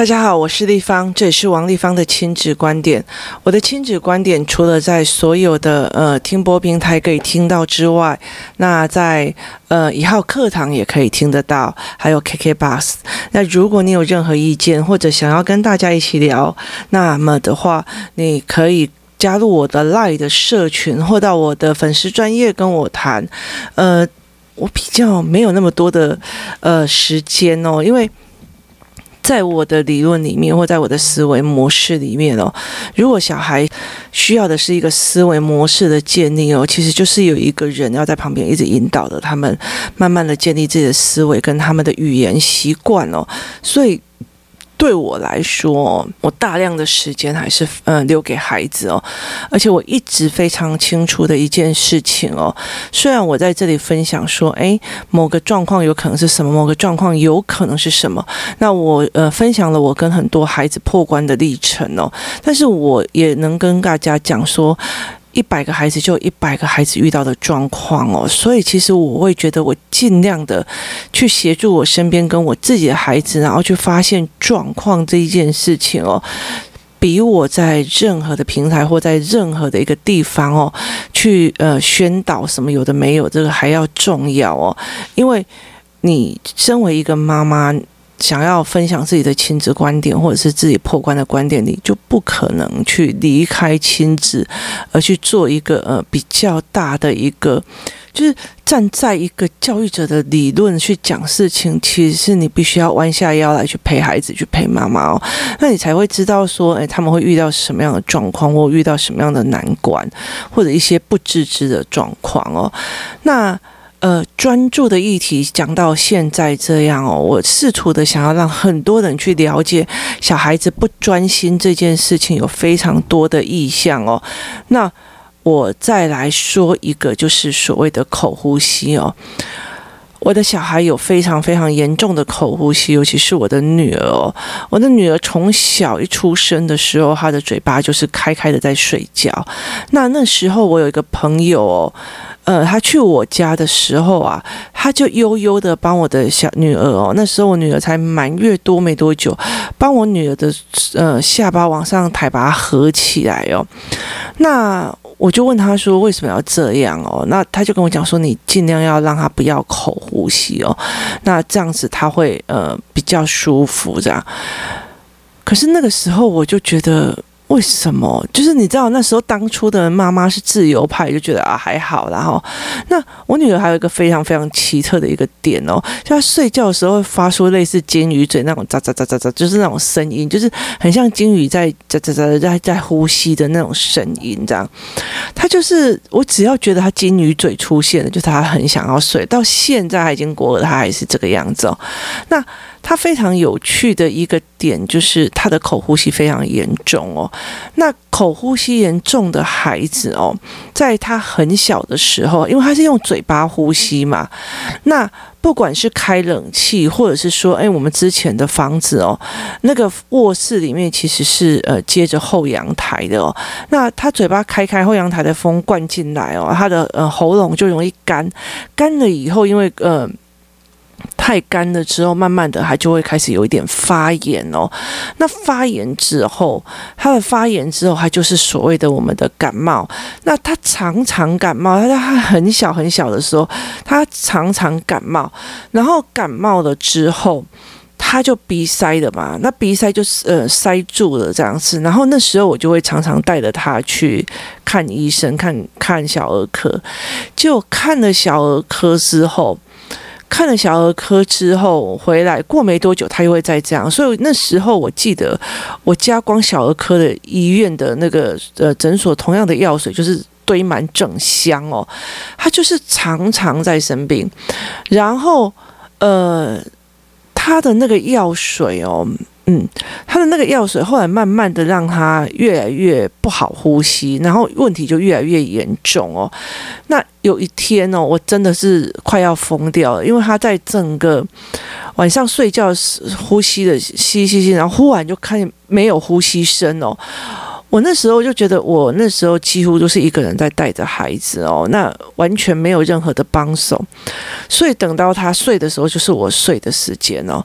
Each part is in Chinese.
大家好，我是丽芳，这里是王丽芳的亲子观点。我的亲子观点除了在所有的呃听播平台可以听到之外，那在呃一号课堂也可以听得到，还有 KK Bus。那如果你有任何意见或者想要跟大家一起聊，那么的话，你可以加入我的 LINE 的社群，或到我的粉丝专业跟我谈。呃，我比较没有那么多的呃时间哦，因为。在我的理论里面，或在我的思维模式里面哦，如果小孩需要的是一个思维模式的建立哦，其实就是有一个人要在旁边一直引导着他们，慢慢的建立自己的思维跟他们的语言习惯哦，所以。对我来说，我大量的时间还是嗯留给孩子哦，而且我一直非常清楚的一件事情哦，虽然我在这里分享说，诶，某个状况有可能是什么，某个状况有可能是什么，那我呃分享了我跟很多孩子破关的历程哦，但是我也能跟大家讲说。一百个孩子就有一百个孩子遇到的状况哦，所以其实我会觉得我尽量的去协助我身边跟我自己的孩子，然后去发现状况这一件事情哦，比我在任何的平台或在任何的一个地方哦，去呃宣导什么有的没有这个还要重要哦，因为你身为一个妈妈。想要分享自己的亲子观点，或者是自己破关的观点，你就不可能去离开亲子，而去做一个呃比较大的一个，就是站在一个教育者的理论去讲事情。其实是你必须要弯下腰来去陪孩子，去陪妈妈哦，那你才会知道说，诶，他们会遇到什么样的状况，或遇到什么样的难关，或者一些不自知的状况哦。那。呃，专注的议题讲到现在这样哦，我试图的想要让很多人去了解小孩子不专心这件事情有非常多的意向哦。那我再来说一个，就是所谓的口呼吸哦。我的小孩有非常非常严重的口呼吸，尤其是我的女儿哦。我的女儿从小一出生的时候，她的嘴巴就是开开的在睡觉。那那时候我有一个朋友哦。呃，他去我家的时候啊，他就悠悠的帮我的小女儿哦，那时候我女儿才满月多没多久，帮我女儿的呃下巴往上抬，把它合起来哦。那我就问他说，为什么要这样哦？那他就跟我讲说，你尽量要让他不要口呼吸哦，那这样子他会呃比较舒服这样。可是那个时候我就觉得。为什么？就是你知道那时候当初的妈妈是自由派，就觉得啊还好，然后那我女儿还有一个非常非常奇特的一个点哦，就她睡觉的时候会发出类似金鱼嘴那种喳喳喳喳喳，就是那种声音，就是很像金鱼在喳喳喳在在呼吸的那种声音，这样。她就是我只要觉得她金鱼嘴出现了，就是她很想要睡，到现在已经过了，她还是这个样子哦。那。他非常有趣的一个点就是他的口呼吸非常严重哦。那口呼吸严重的孩子哦，在他很小的时候，因为他是用嘴巴呼吸嘛，那不管是开冷气，或者是说，哎，我们之前的房子哦，那个卧室里面其实是呃接着后阳台的哦。那他嘴巴开开，后阳台的风灌进来哦，他的呃喉咙就容易干，干了以后，因为呃。太干了之后，慢慢的它就会开始有一点发炎哦。那发炎之后，它的发炎之后，它就是所谓的我们的感冒。那他常常感冒，他在他很小很小的时候，他常常感冒，然后感冒了之后，他就鼻塞的嘛。那鼻塞就是呃塞住了这样子。然后那时候我就会常常带着他去看医生，看看小儿科。就看了小儿科之后。看了小儿科之后回来，过没多久他又会再这样，所以那时候我记得我家光小儿科的医院的那个呃诊所，同样的药水就是堆满整箱哦，他就是常常在生病，然后呃他的那个药水哦。嗯，他的那个药水后来慢慢的让他越来越不好呼吸，然后问题就越来越严重哦。那有一天哦，我真的是快要疯掉了，因为他在整个晚上睡觉时呼吸的吸吸吸，然后忽然就看见没有呼吸声哦。我那时候就觉得，我那时候几乎都是一个人在带着孩子哦，那完全没有任何的帮手，所以等到他睡的时候，就是我睡的时间哦。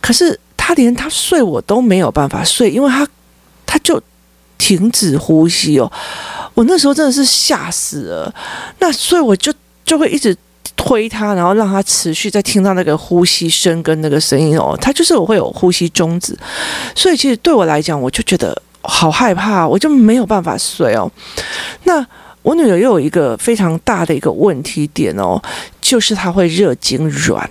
可是。他连他睡我都没有办法睡，因为他他就停止呼吸哦。我那时候真的是吓死了，那所以我就就会一直推他，然后让他持续在听到那个呼吸声跟那个声音哦。他就是我会有呼吸终止，所以其实对我来讲，我就觉得好害怕，我就没有办法睡哦。那我女儿又有一个非常大的一个问题点哦，就是她会热痙攣。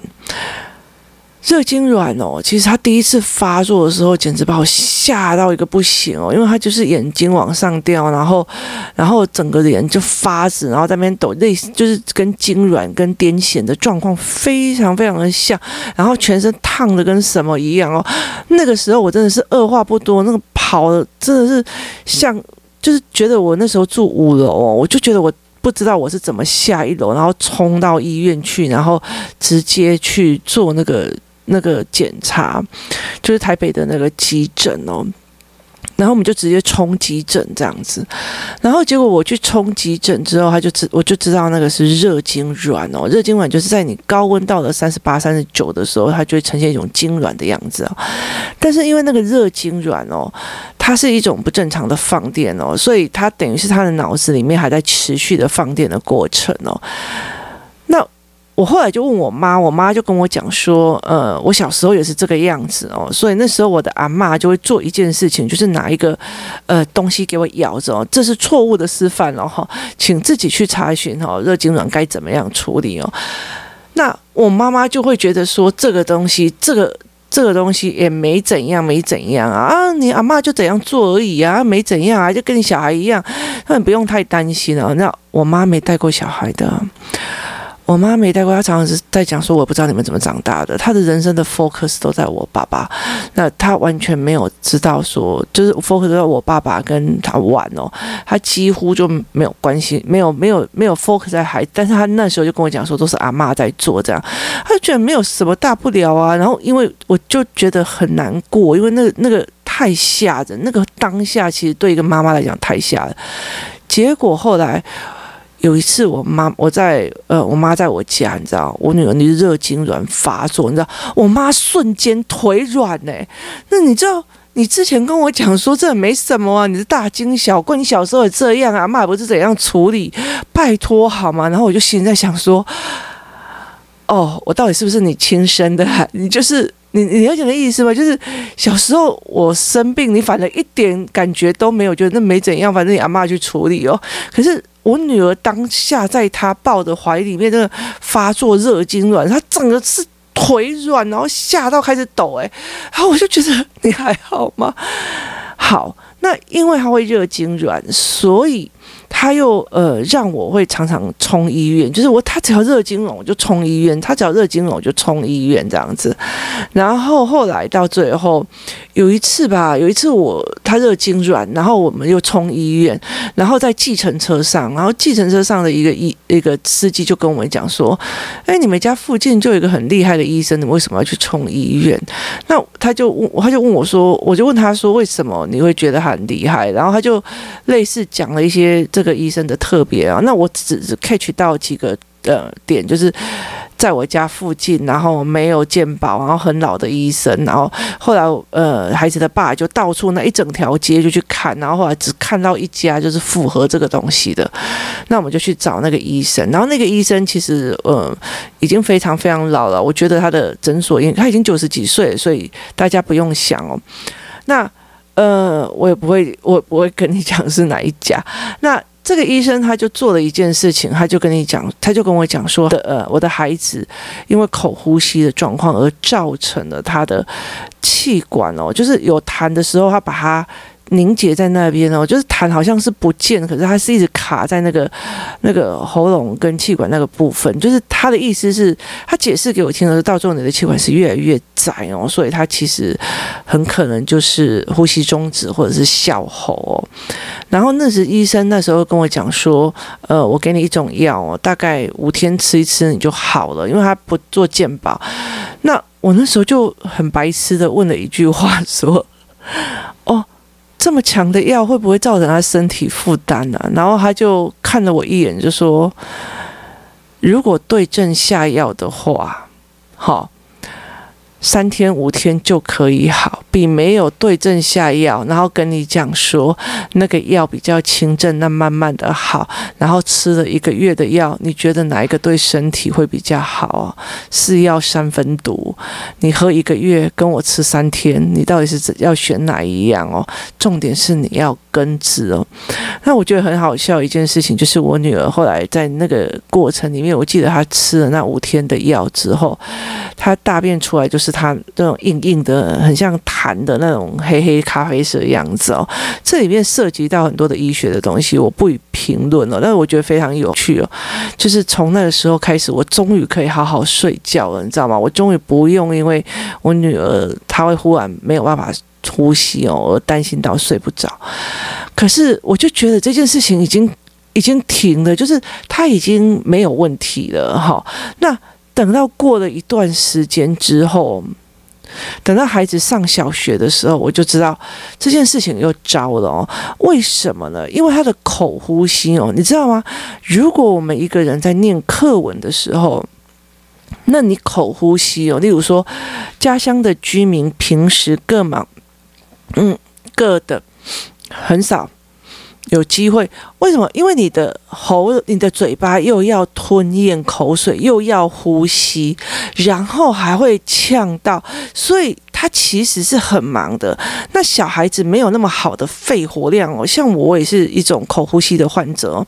热痉挛哦，其实他第一次发作的时候，简直把我吓到一个不行哦，因为他就是眼睛往上掉，然后，然后整个人就发紫，然后在那边抖，类似就是跟痉挛、跟癫痫的状况非常非常的像，然后全身烫的跟什么一样哦。那个时候我真的是二话不多，那个跑的真的是像，就是觉得我那时候住五楼哦，我就觉得我不知道我是怎么下一楼，然后冲到医院去，然后直接去做那个。那个检查就是台北的那个急诊哦，然后我们就直接冲急诊这样子，然后结果我去冲急诊之后，他就知我就知道那个是热痉挛哦，热痉挛就是在你高温到了三十八、三十九的时候，它就会呈现一种痉挛的样子哦。但是因为那个热痉挛哦，它是一种不正常的放电哦，所以它等于是他的脑子里面还在持续的放电的过程哦。那我后来就问我妈，我妈就跟我讲说，呃，我小时候也是这个样子哦，所以那时候我的阿嬷就会做一件事情，就是拿一个呃东西给我咬着哦，这是错误的示范了哈，请自己去查询哈，热痙攣该怎么样处理哦。那我妈妈就会觉得说，这个东西，这个这个东西也没怎样，没怎样啊，啊，你阿嬷就怎样做而已啊，没怎样啊，就跟你小孩一样，那你不用太担心哦。那我妈没带过小孩的。我妈没带过，她常常是在讲说，我不知道你们怎么长大的。她的人生的 focus 都在我爸爸，那她完全没有知道说，就是 focus 在我爸爸跟他玩哦，她几乎就没有关系，没有没有没有 focus 在孩。但是她那时候就跟我讲说，都是阿妈在做这样，她就觉得没有什么大不了啊。然后因为我就觉得很难过，因为那个那个太吓人，那个当下其实对一个妈妈来讲太吓人。结果后来。有一次，我妈我在呃，我妈在我家，你知道，我女儿你热痉挛发作，你知道，我妈瞬间腿软呢。那你知道，你之前跟我讲说这没什么啊，你是大惊小怪，你小时候也这样啊，妈也不是怎样处理，拜托好吗？然后我就心里在想说，哦，我到底是不是你亲生的？你就是你，你了解的意思吗？就是小时候我生病，你反正一点感觉都没有，觉得那没怎样，反正你阿妈去处理哦。可是。我女儿当下在她抱的怀里面，那个发作热痉挛，她整个是腿软，然后吓到开始抖，哎，然后我就觉得你还好吗？好，那因为她会热痉挛，所以。他又呃让我会常常冲医院，就是我他只要热痙攣我就冲医院，他只要热痙攣我就冲医院这样子。然后后来到最后有一次吧，有一次我他热惊软，然后我们又冲医院，然后在计程车上，然后计程车上的一个医一个司机就跟我们讲说：“哎，你们家附近就有一个很厉害的医生，你为什么要去冲医院？”那他就问，他就问我说：“我就问他说，为什么你会觉得他很厉害？”然后他就类似讲了一些。这个医生的特别啊，那我只是 catch 到几个呃点，就是在我家附近，然后没有健保，然后很老的医生，然后后来呃孩子的爸就到处那一整条街就去看，然后后来只看到一家就是符合这个东西的，那我们就去找那个医生，然后那个医生其实呃已经非常非常老了，我觉得他的诊所因为他已经九十几岁，所以大家不用想哦，那。呃，我也不会，我不会跟你讲是哪一家。那这个医生他就做了一件事情，他就跟你讲，他就跟我讲说的，呃，我的孩子因为口呼吸的状况而造成了他的气管哦，就是有痰的时候，他把它。凝结在那边哦，就是痰好像是不见，可是它是一直卡在那个那个喉咙跟气管那个部分。就是他的意思是，他解释给我听的是，到最后你的气管是越来越窄哦，所以他其实很可能就是呼吸中止或者是笑吼哦。然后那时医生那时候跟我讲说，呃，我给你一种药哦，大概五天吃一次你就好了，因为他不做健保。那我那时候就很白痴的问了一句话说，哦。这么强的药会不会造成他身体负担呢？然后他就看了我一眼，就说：“如果对症下药的话，好，三天五天就可以好，比没有对症下药，然后跟你讲说那个药比较轻症，那慢慢的好，然后吃了一个月的药，你觉得哪一个对身体会比较好？是药三分毒，你喝一个月跟我吃三天，你到底是要选哪一样哦？重点是你要根治哦。那我觉得很好笑一件事情，就是我女儿后来在那个过程里面，我记得她吃了那五天的药之后，她大便出来就是。它那种硬硬的，很像痰的那种黑黑咖啡色的样子哦。这里面涉及到很多的医学的东西，我不予评论了。但是我觉得非常有趣哦，就是从那个时候开始，我终于可以好好睡觉了，你知道吗？我终于不用因为我女儿她会忽然没有办法呼吸哦，而担心到睡不着。可是我就觉得这件事情已经已经停了，就是她已经没有问题了哈。那。等到过了一段时间之后，等到孩子上小学的时候，我就知道这件事情又糟了哦。为什么呢？因为他的口呼吸哦，你知道吗？如果我们一个人在念课文的时候，那你口呼吸哦，例如说家乡的居民平时各忙，嗯，各的很少。有机会，为什么？因为你的喉、你的嘴巴又要吞咽口水，又要呼吸，然后还会呛到，所以。他其实是很忙的。那小孩子没有那么好的肺活量哦，像我也是一种口呼吸的患者，哦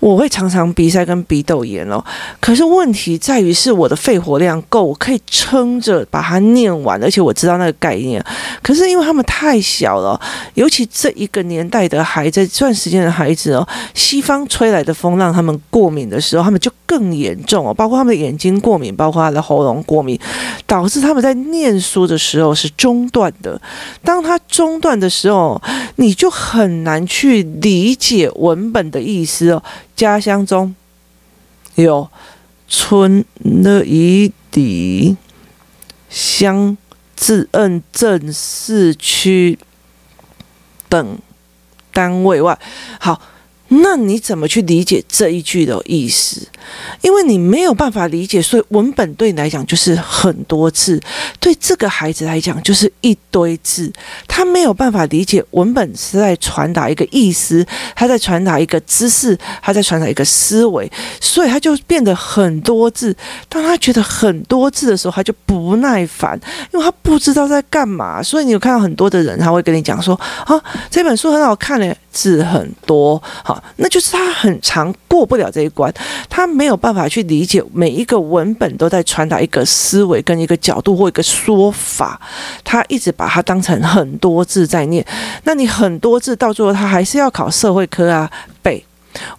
我会常常鼻塞跟鼻窦炎哦。可是问题在于是我的肺活量够，我可以撑着把它念完，而且我知道那个概念。可是因为他们太小了，尤其这一个年代的孩子，这段时间的孩子哦，西方吹来的风让他们过敏的时候，他们就更严重哦，包括他们的眼睛过敏，包括他的喉咙过敏，导致他们在念书的。时候是中断的，当他中断的时候，你就很难去理解文本的意思哦。家乡中有村的以底乡自任镇市区等单位外，好。那你怎么去理解这一句的意思？因为你没有办法理解，所以文本对你来讲就是很多字，对这个孩子来讲就是一堆字，他没有办法理解文本是在传达一个意思，他在传达一个知识，他在传达一个思维，所以他就变得很多字。当他觉得很多字的时候，他就不耐烦，因为他不知道在干嘛。所以你有看到很多的人，他会跟你讲说：“啊，这本书很好看嘞，字很多。”好。那就是他很长过不了这一关，他没有办法去理解每一个文本都在传达一个思维跟一个角度或一个说法，他一直把它当成很多字在念。那你很多字到最后，他还是要考社会科啊，背，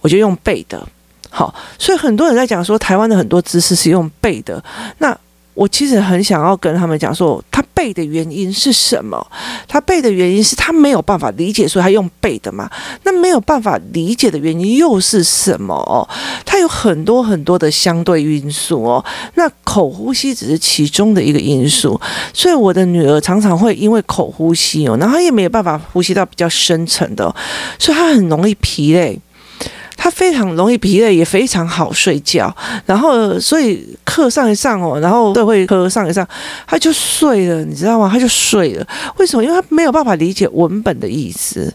我就用背的。好，所以很多人在讲说，台湾的很多知识是用背的。那我其实很想要跟他们讲说，他背的原因是什么？他背的原因是他没有办法理解，所以他用背的嘛。那没有办法理解的原因又是什么？哦，他有很多很多的相对因素哦。那口呼吸只是其中的一个因素，所以我的女儿常常会因为口呼吸哦，然后也没有办法呼吸到比较深层的，所以她很容易疲累。他非常容易疲累，也非常好睡觉。然后，所以课上一上哦，然后社会课上一上，他就睡了，你知道吗？他就睡了。为什么？因为他没有办法理解文本的意思，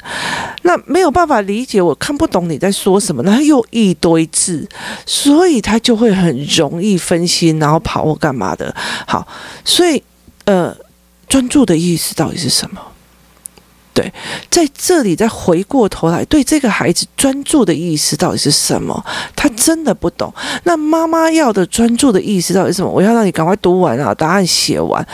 那没有办法理解，我看不懂你在说什么，然后又一堆字，所以他就会很容易分心，然后跑或干嘛的。好，所以呃，专注的意思到底是什么？对，在这里再回过头来，对这个孩子专注的意思到底是什么？他真的不懂。那妈妈要的专注的意思到底是什么？我要让你赶快读完啊，答案写完。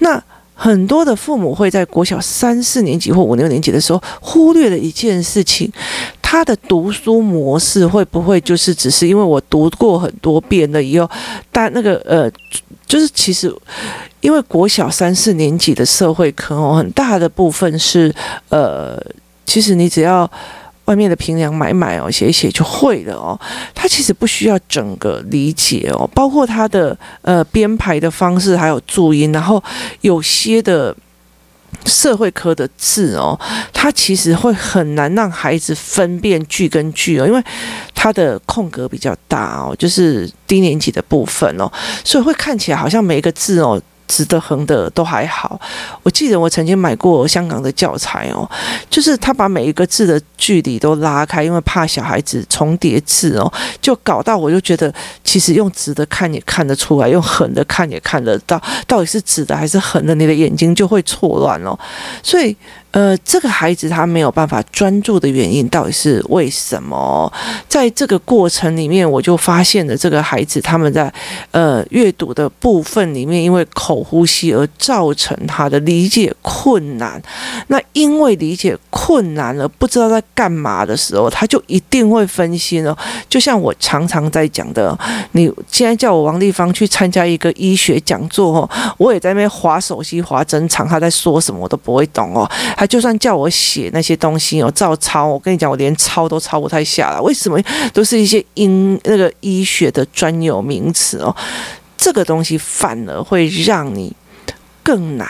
那很多的父母会在国小三四年级或五六年级的时候忽略了一件事情，他的读书模式会不会就是只是因为我读过很多遍了以后，但那个呃。就是其实，因为国小三四年级的社会课哦，很大的部分是呃，其实你只要外面的平量买买哦，写一写就会了哦。他其实不需要整个理解哦，包括他的呃编排的方式，还有注音，然后有些的。社会科的字哦，它其实会很难让孩子分辨句跟句哦，因为它的空格比较大哦，就是低年级的部分哦，所以会看起来好像每一个字哦直的、横的都还好。我记得我曾经买过香港的教材哦，就是他把每一个字的距离都拉开，因为怕小孩子重叠字哦，就搞到我就觉得，其实用直的看也看得出来，用横的看也看得到，到底是直的还是横的，你的眼睛就会错乱哦。所以。呃，这个孩子他没有办法专注的原因到底是为什么？在这个过程里面，我就发现了这个孩子他们在呃阅读的部分里面，因为口呼吸而造成他的理解困难。那因为理解困难了，不知道在干嘛的时候，他就一定会分心哦。就像我常常在讲的，你现在叫我王丽芳去参加一个医学讲座哦，我也在那边滑手机滑针长，他在说什么我都不会懂哦。他就算叫我写那些东西哦，照抄，我跟你讲，我连抄都抄不太下来。为什么？都是一些医那个医学的专有名词哦，这个东西反而会让你更难，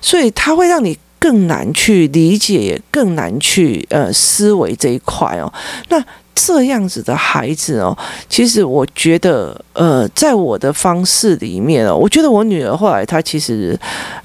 所以它会让你更难去理解，也更难去呃思维这一块哦。那。这样子的孩子哦，其实我觉得，呃，在我的方式里面哦，我觉得我女儿后来她其实，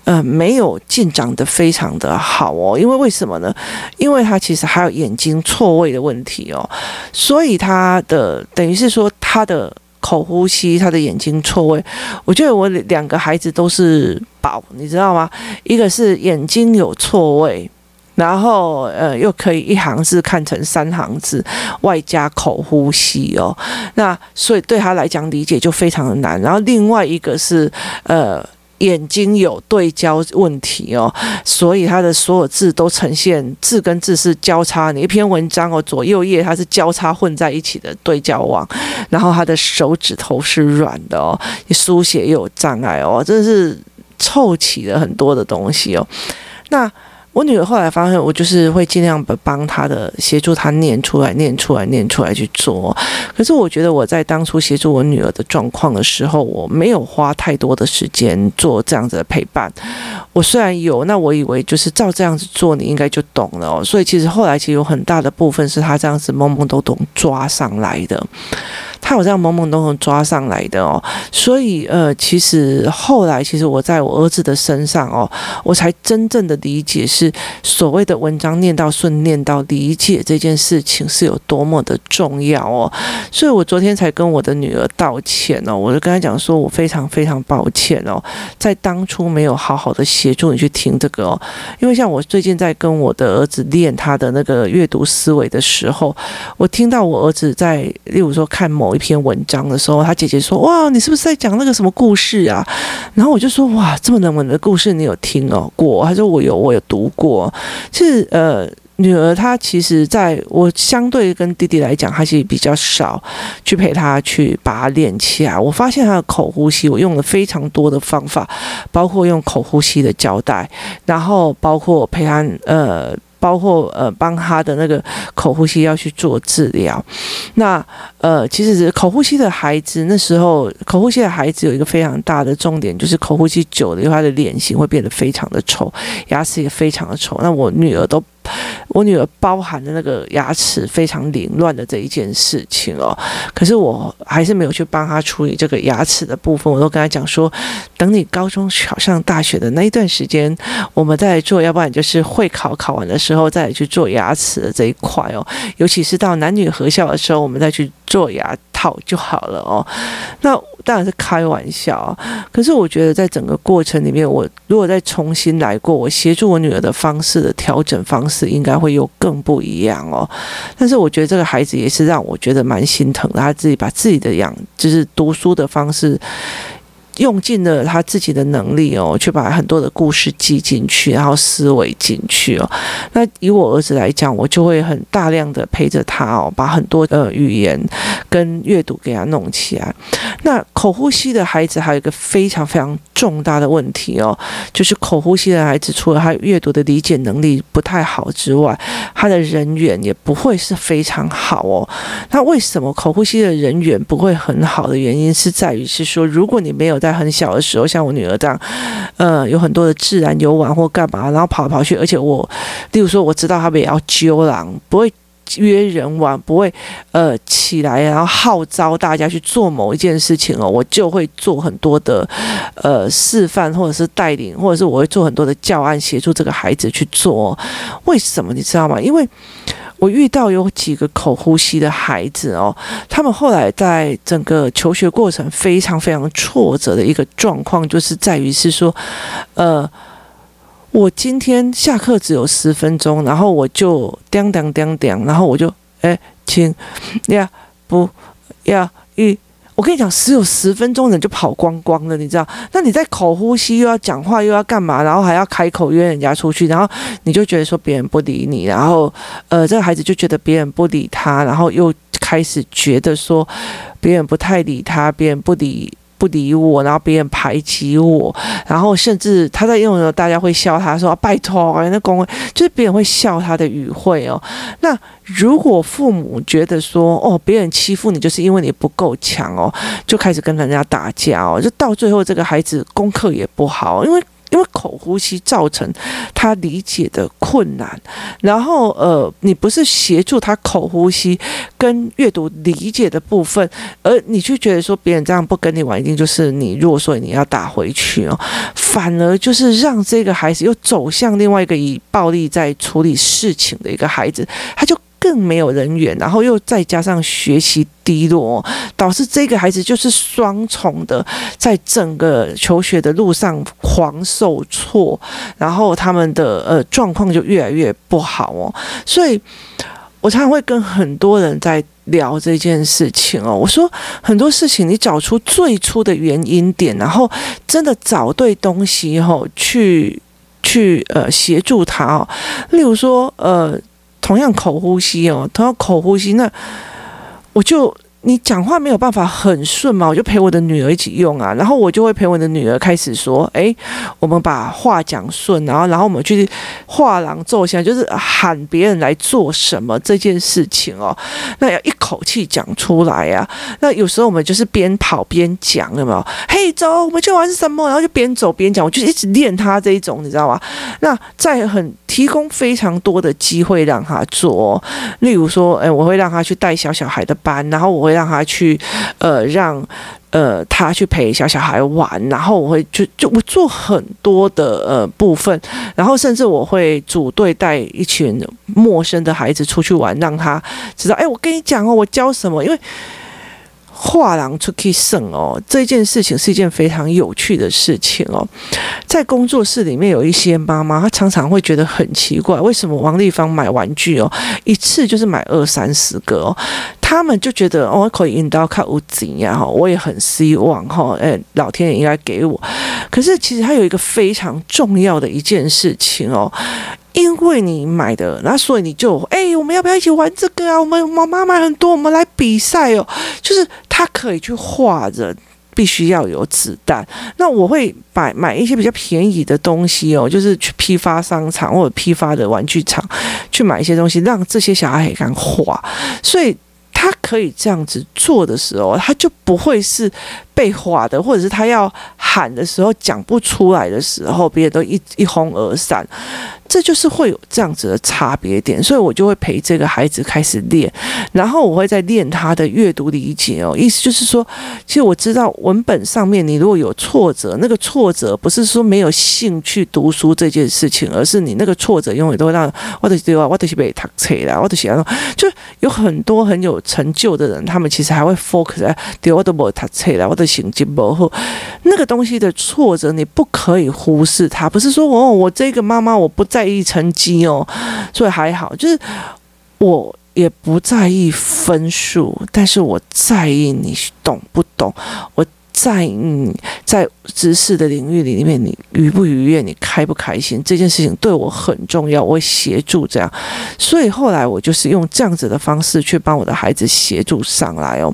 呃，没有进展得非常的好哦，因为为什么呢？因为她其实还有眼睛错位的问题哦，所以她的等于是说她的口呼吸，她的眼睛错位。我觉得我两个孩子都是宝，你知道吗？一个是眼睛有错位。然后，呃，又可以一行字看成三行字，外加口呼吸哦。那所以对他来讲理解就非常的难。然后另外一个是，呃，眼睛有对焦问题哦，所以他的所有字都呈现字跟字是交叉。你一篇文章哦，左右页它是交叉混在一起的对焦网。然后他的手指头是软的哦，书写又有障碍哦，真是凑齐了很多的东西哦。那。我女儿后来发现，我就是会尽量帮她的协助她念出来、念出来、念出来去做。可是我觉得我在当初协助我女儿的状况的时候，我没有花太多的时间做这样子的陪伴。我虽然有，那我以为就是照这样子做，你应该就懂了。所以其实后来其实有很大的部分是她这样子懵懵懂懂抓上来的。他有这样懵懵懂懂抓上来的哦，所以呃，其实后来其实我在我儿子的身上哦，我才真正的理解是所谓的文章念到顺，念到理解这件事情是有多么的重要哦。所以我昨天才跟我的女儿道歉哦，我就跟她讲说，我非常非常抱歉哦，在当初没有好好的协助你去听这个哦，因为像我最近在跟我的儿子练他的那个阅读思维的时候，我听到我儿子在例如说看某某一篇文章的时候，他姐姐说：“哇，你是不是在讲那个什么故事啊？”然后我就说：“哇，这么冷门的故事你有听哦过？”他说：“我有，我有读过。”其实，呃，女儿她其实在我相对跟弟弟来讲，她其实比较少去陪她去把它练起来。我发现她的口呼吸，我用了非常多的方法，包括用口呼吸的胶带，然后包括陪她呃。包括呃，帮他的那个口呼吸要去做治疗。那呃，其实口呼吸的孩子那时候，口呼吸的孩子有一个非常大的重点，就是口呼吸久了，以后他的脸型会变得非常的丑，牙齿也非常的丑。那我女儿都。我女儿包含的那个牙齿非常凌乱的这一件事情哦，可是我还是没有去帮她处理这个牙齿的部分。我都跟她讲说，等你高中考上大学的那一段时间，我们再来做；要不然就是会考考完的时候再去做牙齿的这一块哦。尤其是到男女合校的时候，我们再去做牙套就好了哦。那。当然是开玩笑，可是我觉得在整个过程里面，我如果再重新来过，我协助我女儿的方式的调整方式，应该会有更不一样哦。但是我觉得这个孩子也是让我觉得蛮心疼的，他自己把自己的养，就是读书的方式。用尽了他自己的能力哦，去把很多的故事记进去，然后思维进去哦。那以我儿子来讲，我就会很大量的陪着他哦，把很多呃语言跟阅读给他弄起来。那口呼吸的孩子还有一个非常非常重大的问题哦，就是口呼吸的孩子除了他阅读的理解能力不太好之外，他的人缘也不会是非常好哦。那为什么口呼吸的人缘不会很好的原因是在于是说，如果你没有在在很小的时候，像我女儿这样，呃，有很多的自然游玩或干嘛，然后跑来跑去，而且我，例如说，我知道他们也要揪狼，不会约人玩，不会呃起来然后号召大家去做某一件事情哦，我就会做很多的呃示范或者是带领，或者是我会做很多的教案协助这个孩子去做。为什么你知道吗？因为我遇到有几个口呼吸的孩子哦，他们后来在整个求学过程非常非常挫折的一个状况，就是在于是说，呃。我今天下课只有十分钟，然后我就叮叮叮叮，然后我就哎，请要不要一，我跟你讲，只有十分钟人就跑光光了，你知道？那你在口呼吸又要讲话又要干嘛，然后还要开口约人家出去，然后你就觉得说别人不理你，然后呃，这个孩子就觉得别人不理他，然后又开始觉得说别人不太理他，别人不理。不理我，然后别人排挤我，然后甚至他在用的时候，大家会笑他说：“拜托，那公就是别人会笑他的语汇哦。”那如果父母觉得说：“哦，别人欺负你，就是因为你不够强哦，就开始跟人家打架哦，就到最后这个孩子功课也不好，因为。”因为口呼吸造成他理解的困难，然后呃，你不是协助他口呼吸跟阅读理解的部分，而你就觉得说别人这样不跟你玩，一定就是你弱，所以你要打回去哦，反而就是让这个孩子又走向另外一个以暴力在处理事情的一个孩子，他就。更没有人缘，然后又再加上学习低落，导致这个孩子就是双重的，在整个求学的路上狂受挫，然后他们的呃状况就越来越不好哦。所以我常常会跟很多人在聊这件事情哦。我说很多事情，你找出最初的原因点，然后真的找对东西后去去呃协助他哦。例如说呃。同样口呼吸哦，同样口呼吸，那我就。你讲话没有办法很顺嘛？我就陪我的女儿一起用啊，然后我就会陪我的女儿开始说：“诶，我们把话讲顺，然后然后我们去画廊坐下，就是喊别人来做什么这件事情哦。那要一口气讲出来、啊。那有时候我们就是边跑边讲，有没有？嘿，走，我们去玩什么？然后就边走边讲，我就一直练他这一种，你知道吗？那在很提供非常多的机会让他做，例如说，诶，我会让他去带小小孩的班，然后我会。让他去，呃，让呃他去陪小小孩玩，然后我会就就我做很多的呃部分，然后甚至我会组队带一群陌生的孩子出去玩，让他知道，哎，我跟你讲哦，我教什么，因为。画廊出去胜哦，这件事情是一件非常有趣的事情哦。在工作室里面有一些妈妈，她常常会觉得很奇怪，为什么王丽芳买玩具哦，一次就是买二三十个哦？他们就觉得哦，可以引导看屋景呀哈，我也很希望哈，哎，老天爷应该给我。可是其实它有一个非常重要的一件事情哦。因为你买的，那所以你就哎，我们要不要一起玩这个啊？我们妈妈买很多，我们来比赛哦。就是他可以去画人，必须要有子弹。那我会买买一些比较便宜的东西哦，就是去批发商场或者批发的玩具厂去买一些东西，让这些小孩也敢画。所以他可以这样子做的时候，他就不会是被划的，或者是他要喊的时候讲不出来的时候，别人都一一哄而散。这就是会有这样子的差别点，所以我就会陪这个孩子开始练，然后我会再练他的阅读理解哦。意思就是说，其实我知道文本上面你如果有挫折，那个挫折不是说没有兴趣读书这件事情，而是你那个挫折永远都会让我的对啊，我的是被读册啦，我的是就有很多很有成就的人，他们其实还会 focus 在对我都没读册啦，我的成绩不好，那个东西的挫折你不可以忽视它，不是说哦，我这个妈妈我不在意成绩哦，所以还好，就是我也不在意分数，但是我在意你懂不懂我。在你在知识的领域里面，你愉不愉悦，你开不开心，这件事情对我很重要，我会协助这样。所以后来我就是用这样子的方式去帮我的孩子协助上来哦。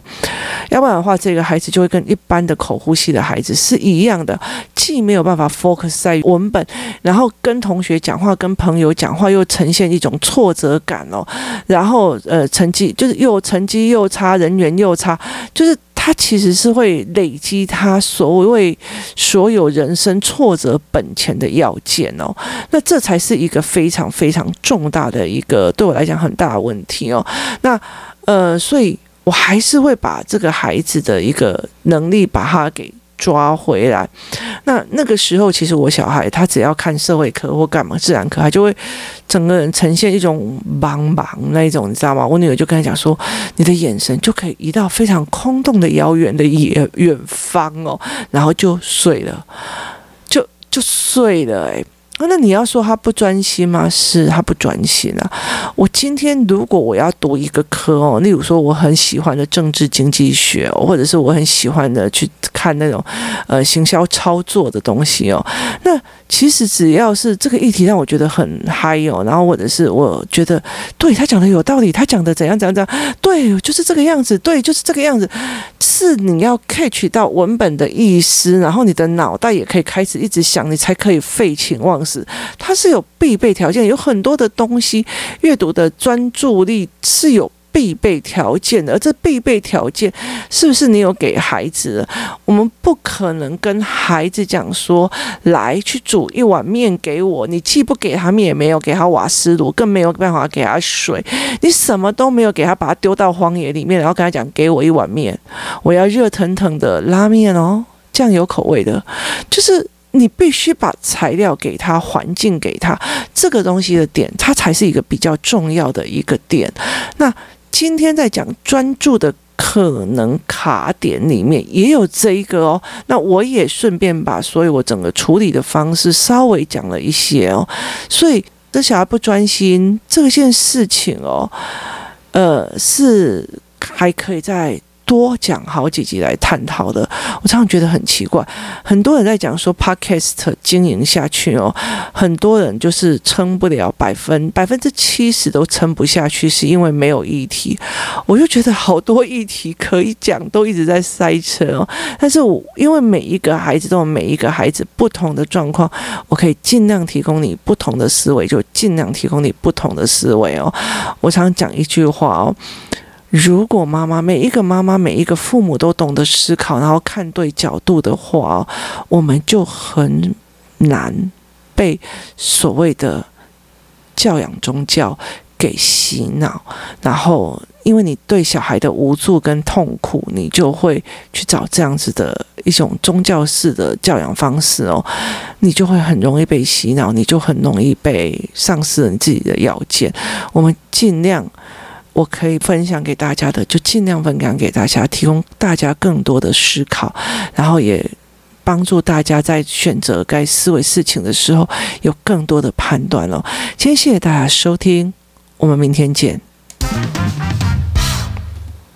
要不然的话，这个孩子就会跟一般的口呼吸的孩子是一样的，既没有办法 focus 在文本，然后跟同学讲话、跟朋友讲话又呈现一种挫折感哦。然后呃，成绩就是又成绩又差，人缘又差，就是。他其实是会累积他所谓所有人生挫折本钱的要件哦。那这才是一个非常非常重大的一个对我来讲很大的问题哦。那呃，所以我还是会把这个孩子的一个能力把他给。抓回来，那那个时候，其实我小孩他只要看社会课或干嘛自然课，他就会整个人呈现一种茫茫那一种，你知道吗？我女儿就跟他讲说，你的眼神就可以移到非常空洞的遥远的远远方哦，然后就睡了，就就睡了，诶。那你要说他不专心吗？是他不专心啊。我今天如果我要读一个科哦，例如说我很喜欢的政治经济学，或者是我很喜欢的去看那种呃行销操作的东西哦，那其实只要是这个议题让我觉得很嗨哦，然后或者是我觉得对他讲的有道理，他讲的怎样怎样怎样，对，就是这个样子，对，就是这个样子，是你要 catch 到文本的意思，然后你的脑袋也可以开始一直想，你才可以废寝忘食。它是有必备条件，有很多的东西，阅读的专注力是有必备条件的。而这必备条件是不是你有给孩子？我们不可能跟孩子讲说，来去煮一碗面给我，你既不给他面，也没有给他瓦斯炉，更没有办法给他水，你什么都没有给他，把他丢到荒野里面，然后跟他讲，给我一碗面，我要热腾腾的拉面哦，酱油口味的，就是。你必须把材料给他，环境给他，这个东西的点，它才是一个比较重要的一个点。那今天在讲专注的可能卡点里面，也有这一个哦。那我也顺便把所有我整个处理的方式稍微讲了一些哦。所以这小孩不专心这件事情哦，呃，是还可以在。多讲好几集来探讨的，我常常觉得很奇怪。很多人在讲说 Podcast 经营下去哦，很多人就是撑不了百分百分之七十都撑不下去，是因为没有议题。我就觉得好多议题可以讲，都一直在塞车哦。但是我因为每一个孩子都有每一个孩子不同的状况，我可以尽量提供你不同的思维，就尽量提供你不同的思维哦。我常讲一句话哦。如果妈妈每一个妈妈每一个父母都懂得思考，然后看对角度的话，我们就很难被所谓的教养宗教给洗脑。然后，因为你对小孩的无助跟痛苦，你就会去找这样子的一种宗教式的教养方式哦，你就会很容易被洗脑，你就很容易被丧失了你自己的要件。我们尽量。我可以分享给大家的，就尽量分享给大家，提供大家更多的思考，然后也帮助大家在选择该思维事情的时候有更多的判断了。今天谢谢大家收听，我们明天见。